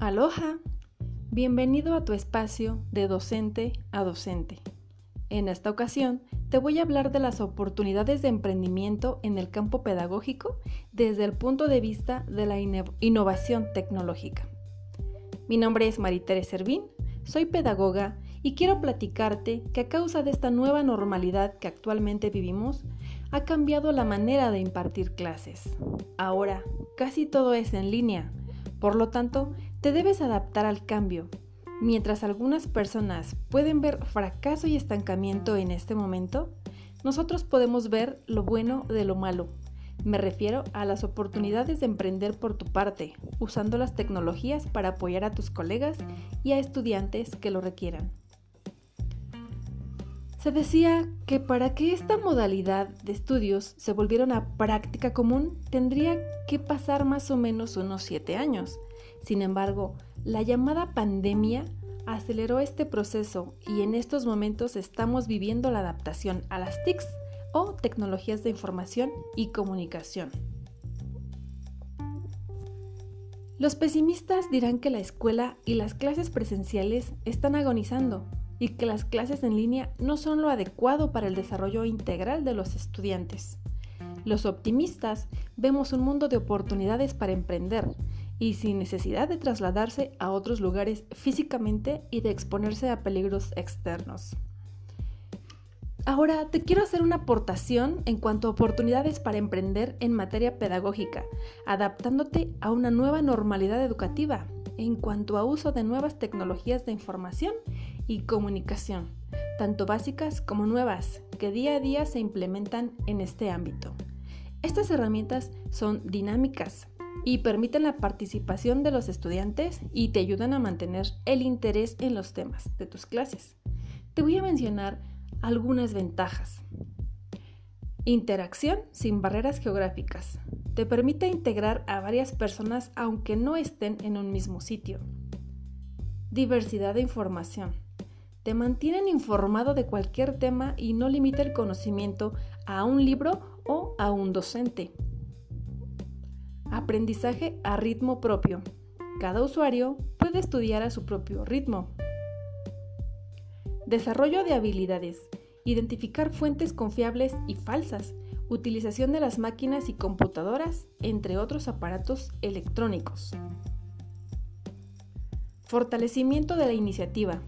Aloha, bienvenido a tu espacio de docente a docente. En esta ocasión te voy a hablar de las oportunidades de emprendimiento en el campo pedagógico desde el punto de vista de la innovación tecnológica. Mi nombre es Maritere Servín, soy pedagoga y quiero platicarte que a causa de esta nueva normalidad que actualmente vivimos, ha cambiado la manera de impartir clases. Ahora, casi todo es en línea, por lo tanto, te debes adaptar al cambio. Mientras algunas personas pueden ver fracaso y estancamiento en este momento, nosotros podemos ver lo bueno de lo malo. Me refiero a las oportunidades de emprender por tu parte, usando las tecnologías para apoyar a tus colegas y a estudiantes que lo requieran. Se decía que para que esta modalidad de estudios se volviera una práctica común, tendría que pasar más o menos unos siete años. Sin embargo, la llamada pandemia aceleró este proceso y en estos momentos estamos viviendo la adaptación a las TICs o tecnologías de información y comunicación. Los pesimistas dirán que la escuela y las clases presenciales están agonizando y que las clases en línea no son lo adecuado para el desarrollo integral de los estudiantes. Los optimistas vemos un mundo de oportunidades para emprender y sin necesidad de trasladarse a otros lugares físicamente y de exponerse a peligros externos. Ahora te quiero hacer una aportación en cuanto a oportunidades para emprender en materia pedagógica, adaptándote a una nueva normalidad educativa en cuanto a uso de nuevas tecnologías de información y comunicación, tanto básicas como nuevas, que día a día se implementan en este ámbito. Estas herramientas son dinámicas, y permiten la participación de los estudiantes y te ayudan a mantener el interés en los temas de tus clases. Te voy a mencionar algunas ventajas. Interacción sin barreras geográficas. Te permite integrar a varias personas aunque no estén en un mismo sitio. Diversidad de información. Te mantienen informado de cualquier tema y no limita el conocimiento a un libro o a un docente. Aprendizaje a ritmo propio. Cada usuario puede estudiar a su propio ritmo. Desarrollo de habilidades. Identificar fuentes confiables y falsas. Utilización de las máquinas y computadoras, entre otros aparatos electrónicos. Fortalecimiento de la iniciativa.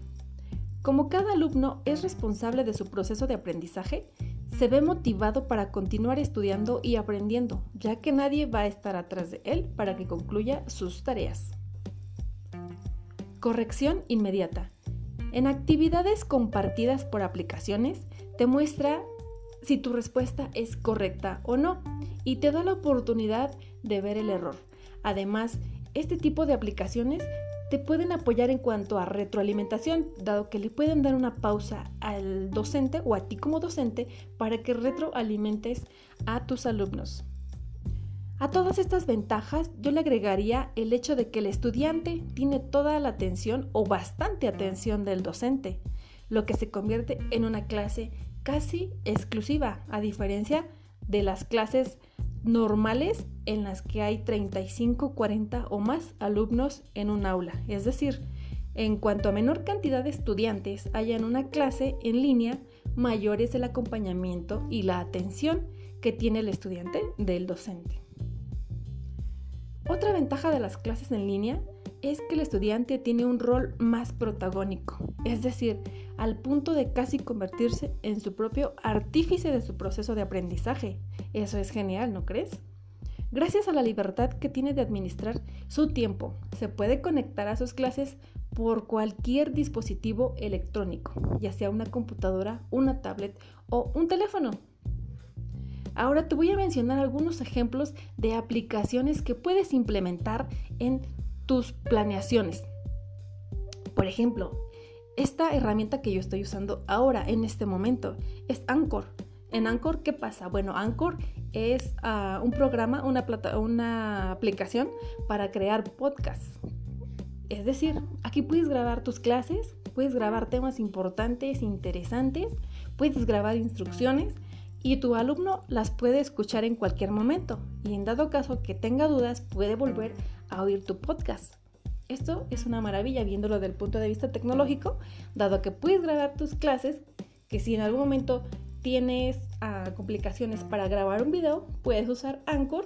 Como cada alumno es responsable de su proceso de aprendizaje, se ve motivado para continuar estudiando y aprendiendo, ya que nadie va a estar atrás de él para que concluya sus tareas. Corrección inmediata. En actividades compartidas por aplicaciones, te muestra si tu respuesta es correcta o no y te da la oportunidad de ver el error. Además, este tipo de aplicaciones te pueden apoyar en cuanto a retroalimentación, dado que le pueden dar una pausa al docente o a ti como docente para que retroalimentes a tus alumnos. A todas estas ventajas yo le agregaría el hecho de que el estudiante tiene toda la atención o bastante atención del docente, lo que se convierte en una clase casi exclusiva, a diferencia de las clases normales en las que hay 35, 40 o más alumnos en un aula. Es decir, en cuanto a menor cantidad de estudiantes haya en una clase en línea, mayor es el acompañamiento y la atención que tiene el estudiante del docente. Otra ventaja de las clases en línea es que el estudiante tiene un rol más protagónico, es decir, al punto de casi convertirse en su propio artífice de su proceso de aprendizaje. Eso es genial, ¿no crees? Gracias a la libertad que tiene de administrar su tiempo, se puede conectar a sus clases por cualquier dispositivo electrónico, ya sea una computadora, una tablet o un teléfono. Ahora te voy a mencionar algunos ejemplos de aplicaciones que puedes implementar en tus planeaciones. Por ejemplo, esta herramienta que yo estoy usando ahora, en este momento, es Anchor. En Anchor, ¿qué pasa? Bueno, Anchor es ah, un programa, una, una aplicación para crear podcasts. Es decir, aquí puedes grabar tus clases, puedes grabar temas importantes, interesantes, puedes grabar instrucciones y tu alumno las puede escuchar en cualquier momento y en dado caso que tenga dudas puede volver a oír tu podcast. Esto es una maravilla viéndolo desde el punto de vista tecnológico, dado que puedes grabar tus clases, que si en algún momento tienes ah, complicaciones para grabar un video, puedes usar Anchor,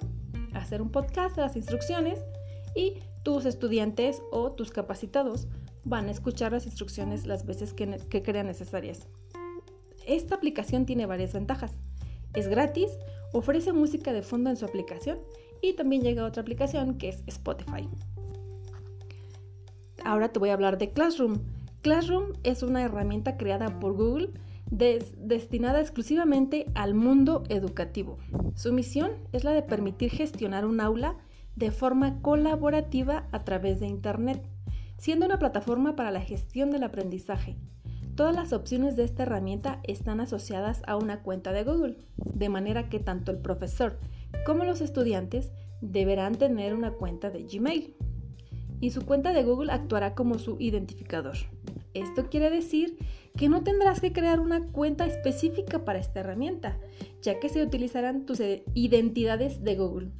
hacer un podcast, las instrucciones y tus estudiantes o tus capacitados van a escuchar las instrucciones las veces que, que crean necesarias. Esta aplicación tiene varias ventajas. Es gratis, ofrece música de fondo en su aplicación y también llega otra aplicación que es Spotify. Ahora te voy a hablar de Classroom. Classroom es una herramienta creada por Google destinada exclusivamente al mundo educativo. Su misión es la de permitir gestionar un aula de forma colaborativa a través de Internet, siendo una plataforma para la gestión del aprendizaje. Todas las opciones de esta herramienta están asociadas a una cuenta de Google, de manera que tanto el profesor como los estudiantes deberán tener una cuenta de Gmail. Y su cuenta de Google actuará como su identificador. Esto quiere decir que no tendrás que crear una cuenta específica para esta herramienta, ya que se utilizarán tus identidades de Google.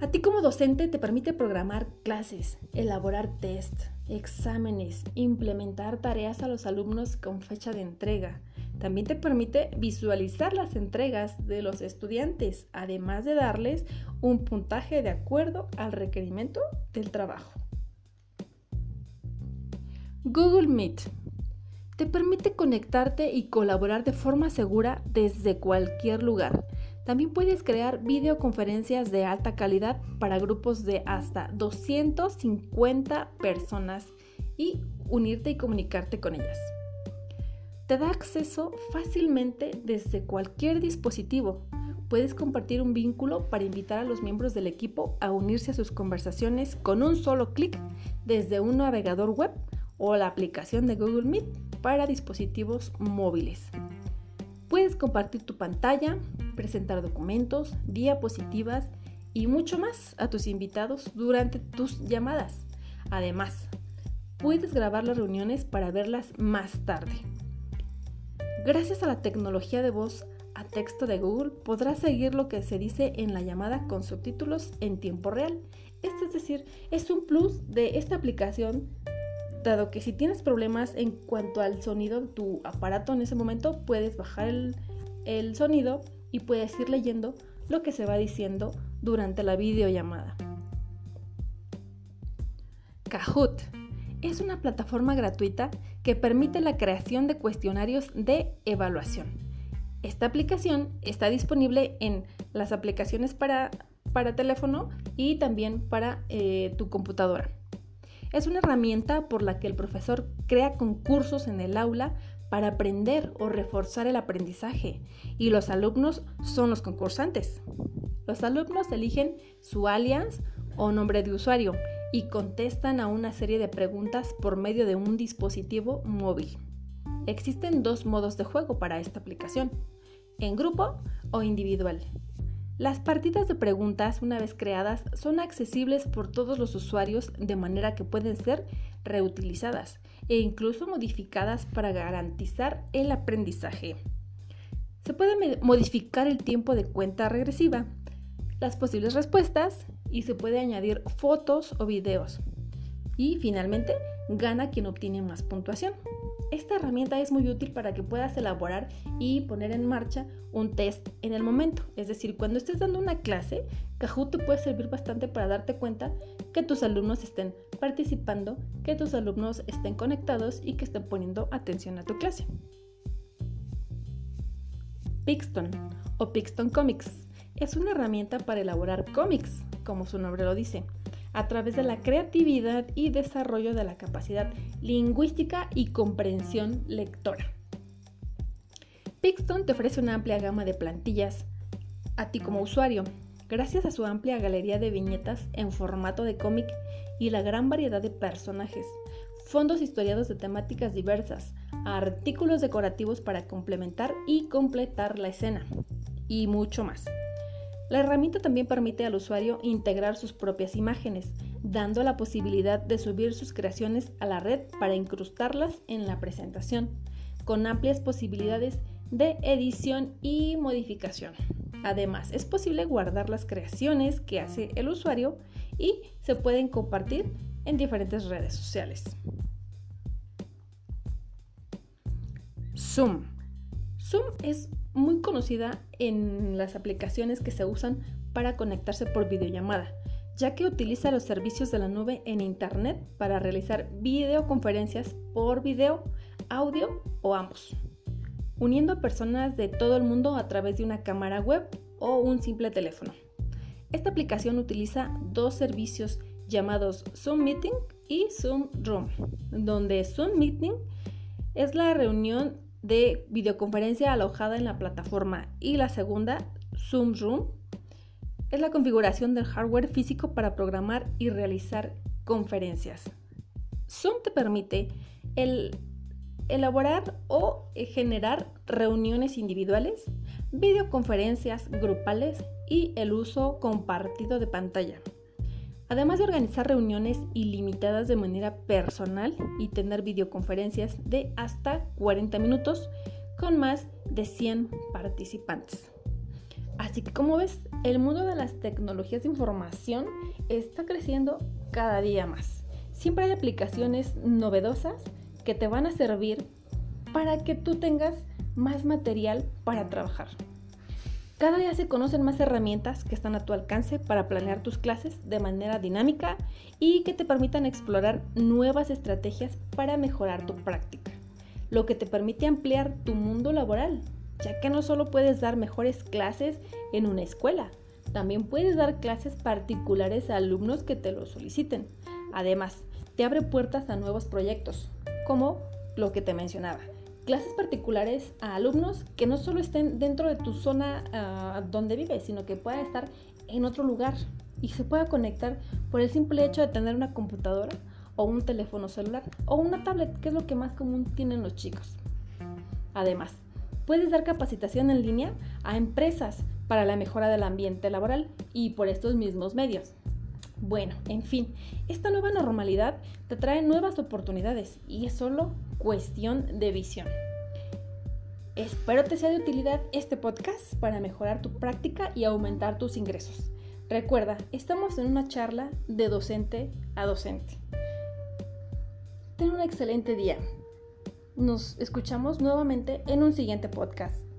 A ti como docente te permite programar clases, elaborar test, exámenes, implementar tareas a los alumnos con fecha de entrega. También te permite visualizar las entregas de los estudiantes, además de darles un puntaje de acuerdo al requerimiento del trabajo. Google Meet te permite conectarte y colaborar de forma segura desde cualquier lugar. También puedes crear videoconferencias de alta calidad para grupos de hasta 250 personas y unirte y comunicarte con ellas. Te da acceso fácilmente desde cualquier dispositivo. Puedes compartir un vínculo para invitar a los miembros del equipo a unirse a sus conversaciones con un solo clic desde un navegador web o la aplicación de Google Meet para dispositivos móviles. Puedes compartir tu pantalla, presentar documentos, diapositivas y mucho más a tus invitados durante tus llamadas. Además, puedes grabar las reuniones para verlas más tarde. Gracias a la tecnología de voz a texto de Google, podrás seguir lo que se dice en la llamada con subtítulos en tiempo real. Esto es decir, es un plus de esta aplicación dado que si tienes problemas en cuanto al sonido de tu aparato en ese momento, puedes bajar el, sonido y puedes ir leyendo lo que se va diciendo durante la videollamada. Kahoot es una plataforma gratuita que permite la creación de cuestionarios de evaluación. Esta aplicación está disponible en las aplicaciones para, teléfono y también para eh, tu computadora. Es una herramienta por la que el profesor crea concursos en el aula para aprender o reforzar el aprendizaje y los alumnos son los concursantes. Los alumnos eligen su alias o nombre de usuario y contestan a una serie de preguntas por medio de un dispositivo móvil. Existen dos modos de juego para esta aplicación, en grupo o individual. Las partidas de preguntas, una vez creadas, son accesibles por todos los usuarios de manera que pueden ser reutilizadas e incluso modificadas para garantizar el aprendizaje. Se puede modificar el tiempo de cuenta regresiva, las posibles respuestas y se puede añadir fotos o videos. Y finalmente, gana quien obtiene más puntuación. Esta herramienta es muy útil para que puedas elaborar y poner en marcha un test en el momento. Es decir, cuando estés dando una clase, Kahoot te puede servir bastante para darte cuenta que tus alumnos estén participando, que tus alumnos estén conectados y que estén poniendo atención a tu clase. Pixton o Pixton Comics es una herramienta para elaborar cómics, como su nombre lo dice a través de la creatividad y desarrollo de la capacidad lingüística y comprensión lectora. Pixton te ofrece una amplia gama de plantillas a ti como usuario, gracias a su amplia galería de viñetas en formato de cómic y la gran variedad de personajes, fondos historiados de temáticas diversas, artículos decorativos para complementar y completar la escena, y mucho más. La herramienta también permite al usuario integrar sus propias imágenes, dando la posibilidad de subir sus creaciones a la red para incrustarlas en la presentación, con amplias posibilidades de edición y modificación. Además, es posible guardar las creaciones que hace el usuario y se pueden compartir en diferentes redes sociales. Zoom. Zoom es muy conocida en las aplicaciones que se usan para conectarse por videollamada, ya que utiliza los servicios de la nube en Internet para realizar videoconferencias por video, audio o ambos, uniendo a personas de todo el mundo a través de una cámara web o un simple teléfono. Esta aplicación utiliza dos servicios llamados Zoom Meeting y Zoom Room, donde Zoom Meeting es la reunión de videoconferencia alojada en la plataforma y la segunda, Zoom Room, es la configuración del hardware físico para programar y realizar conferencias. Zoom te permite el elaborar o generar reuniones individuales, videoconferencias grupales y el uso compartido de pantalla. Además de organizar reuniones ilimitadas de manera personal y tener videoconferencias de hasta 40 minutos con más de 100 participantes. Así que como ves, el mundo de las tecnologías de información está creciendo cada día más. Siempre hay aplicaciones novedosas que te van a servir para que tú tengas más material para trabajar. Cada día se conocen más herramientas que están a tu alcance para planear tus clases de manera dinámica y que te permitan explorar nuevas estrategias para mejorar tu práctica, lo que te permite ampliar tu mundo laboral, ya que no solo puedes dar mejores clases en una escuela, también puedes dar clases particulares a alumnos que te lo soliciten. Además, te abre puertas a nuevos proyectos, como lo que te mencionaba, clases particulares a alumnos que no solo estén dentro de tu zona ah, donde vives, sino que puedan estar en otro lugar y se pueda conectar por el simple hecho de tener una computadora o un teléfono celular o una tablet, que es lo que más común tienen los chicos. Además, puedes dar capacitación en línea a empresas para la mejora del ambiente laboral y por estos mismos medios. Bueno, en fin, esta nueva normalidad te trae nuevas oportunidades y es solo cuestión de visión. Espero te sea de utilidad este podcast para mejorar tu práctica y aumentar tus ingresos. Recuerda, estamos en una charla de docente a docente. Ten un excelente día. Nos escuchamos nuevamente en un siguiente podcast.